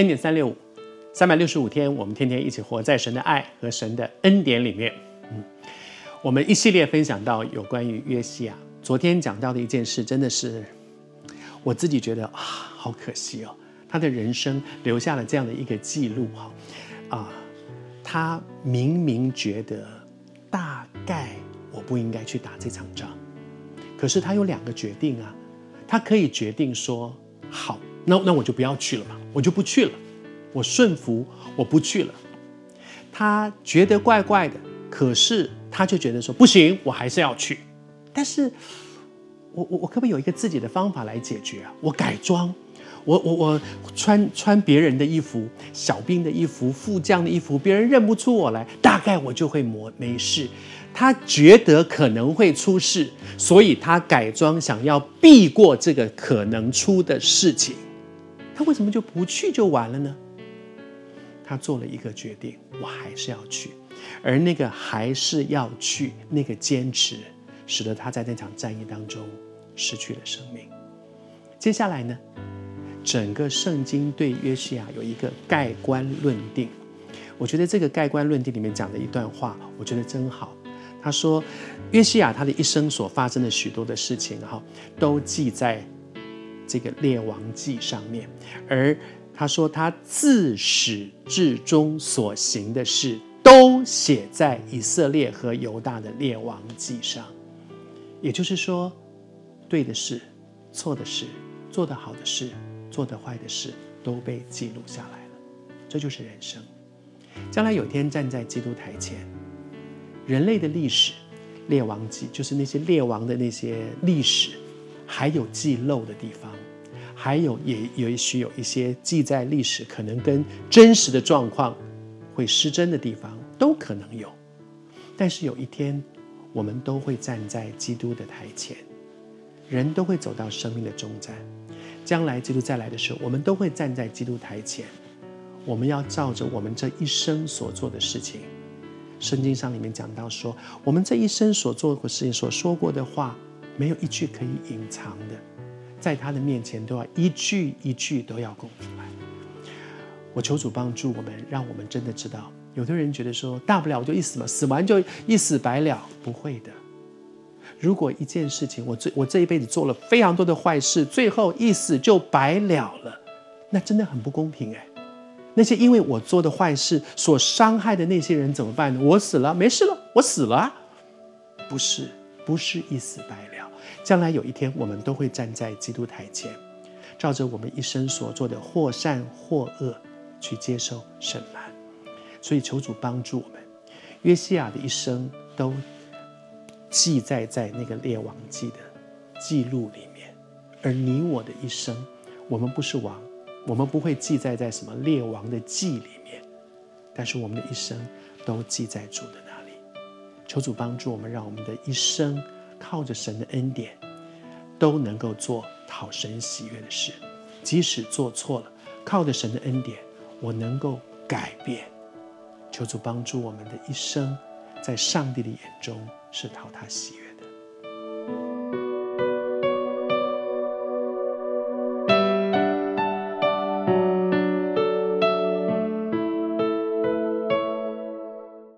恩典三六五，三百六十五天，我们天天一起活在神的爱和神的恩典里面。嗯，我们一系列分享到有关于约西亚，昨天讲到的一件事，真的是我自己觉得啊，好可惜哦，他的人生留下了这样的一个记录哈，啊，他明明觉得大概我不应该去打这场仗，可是他有两个决定啊，他可以决定说好。那那我就不要去了嘛，我就不去了，我顺服，我不去了。他觉得怪怪的，可是他就觉得说不行，我还是要去。但是我我我可不可以有一个自己的方法来解决啊？我改装，我我我穿穿别人的衣服，小兵的衣服，副将的衣服，别人认不出我来，大概我就会没没事。他觉得可能会出事，所以他改装，想要避过这个可能出的事情。他为什么就不去就完了呢？他做了一个决定，我还是要去，而那个还是要去，那个坚持，使得他在那场战役当中失去了生命。接下来呢，整个圣经对约西亚有一个盖棺论定。我觉得这个盖棺论定里面讲的一段话，我觉得真好。他说，约西亚他的一生所发生的许多的事情，哈，都记在。这个列王记上面，而他说他自始至终所行的事，都写在以色列和犹大的列王记上。也就是说，对的事、错的事、做得好的事、做得坏的事，都被记录下来了。这就是人生。将来有天站在基督台前，人类的历史，列王记就是那些列王的那些历史。还有记漏的地方，还有也也许有一些记载历史可能跟真实的状况会失真的地方，都可能有。但是有一天，我们都会站在基督的台前，人都会走到生命的终站。将来基督再来的时候，我们都会站在基督台前。我们要照着我们这一生所做的事情，圣经上里面讲到说，我们这一生所做过事情，所说过的话。没有一句可以隐藏的，在他的面前都要一句一句都要供出来。我求主帮助我们，让我们真的知道，有的人觉得说，大不了我就一死嘛，死完就一死百了，不会的。如果一件事情，我这我这一辈子做了非常多的坏事，最后一死就白了了，那真的很不公平哎。那些因为我做的坏事所伤害的那些人怎么办呢？我死了没事了，我死了，不是，不是一死百了。将来有一天，我们都会站在基督台前，照着我们一生所做的或善或恶去接受审判。所以求主帮助我们。约西亚的一生都记载在那个列王记的记录里面，而你我的一生，我们不是王，我们不会记载在什么列王的记里面，但是我们的一生都记在主的那里。求主帮助我们，让我们的一生。靠着神的恩典，都能够做讨神喜悦的事。即使做错了，靠着神的恩典，我能够改变。求主帮助我们的一生，在上帝的眼中是讨他喜悦。